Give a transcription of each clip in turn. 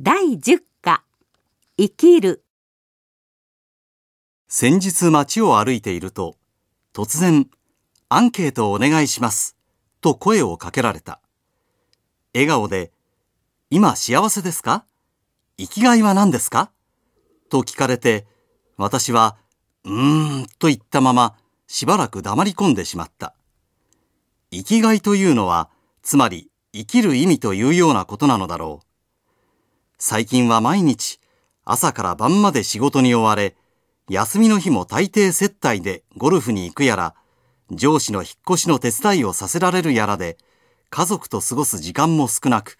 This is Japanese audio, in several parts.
第10課生きる先日街を歩いていると、突然、アンケートをお願いします、と声をかけられた。笑顔で、今幸せですか？生きがいは何ですか？と聞かれて、私は、うーん、と言ったまま、しばらく黙り込んでしまった。生きがいというのは、つまり、生きる意味というようなことなのだろう。最近は毎日、朝から晩まで仕事に追われ、休みの日も大抵接待でゴルフに行くやら、上司の引っ越しの手伝いをさせられるやらで、家族と過ごす時間も少なく、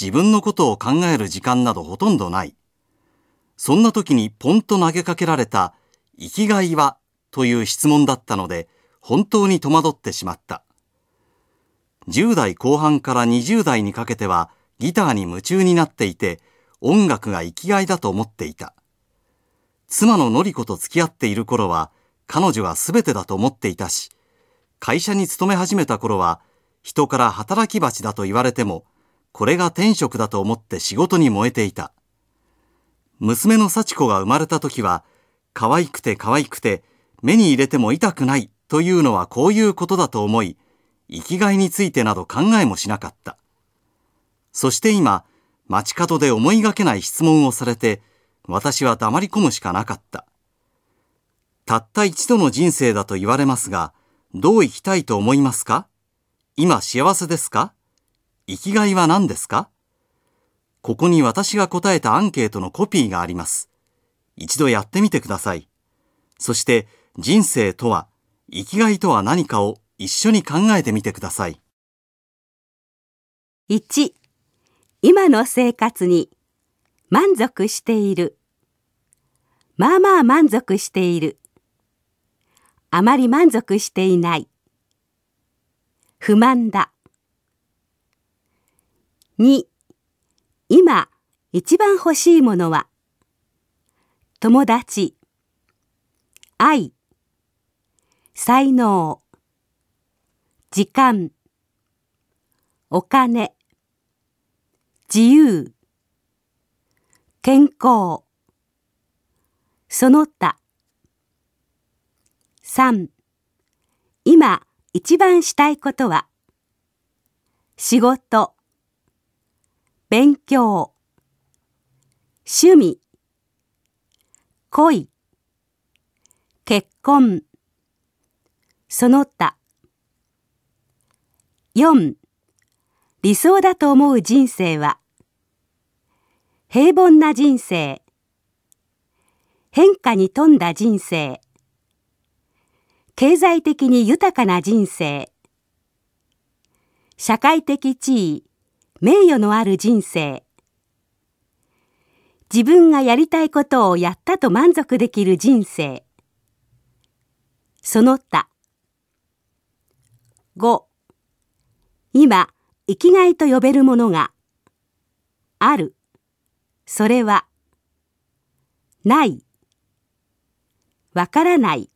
自分のことを考える時間などほとんどない。そんな時にポンと投げかけられた、生きがいはという質問だったので、本当に戸惑ってしまった。10代後半から20代にかけては、ギターに夢中になっていて、音楽が生きがいだと思っていた。妻ののり子と付き合っている頃は、彼女は全てだと思っていたし、会社に勤め始めた頃は、人から働き蜂だと言われても、これが天職だと思って仕事に燃えていた。娘の幸子が生まれた時は、可愛くて可愛くて、目に入れても痛くないというのはこういうことだと思い、生きがいについてなど考えもしなかった。そして今、街角で思いがけない質問をされて、私は黙り込むしかなかった。たった一度の人生だと言われますが、どう生きたいと思いますか？今幸せですか？生きがいは何ですか？ここに私が答えたアンケートのコピーがあります。一度やってみてください。そして人生とは、生きがいとは何かを一緒に考えてみてください。1今の生活に満足している。まあまあ満足している。あまり満足していない。不満だ。2今一番欲しいものは？友達。愛。才能。時間。お金。自由。健康。その他。3今一番したいことは。仕事。勉強。趣味。恋。結婚。その他。4理想だと思う人生は。平凡な人生。変化に富んだ人生。経済的に豊かな人生。社会的地位名誉のある人生。自分がやりたいことをやったと満足できる人生。その他。5今生きがいと呼べるものがある。それはない。わからない。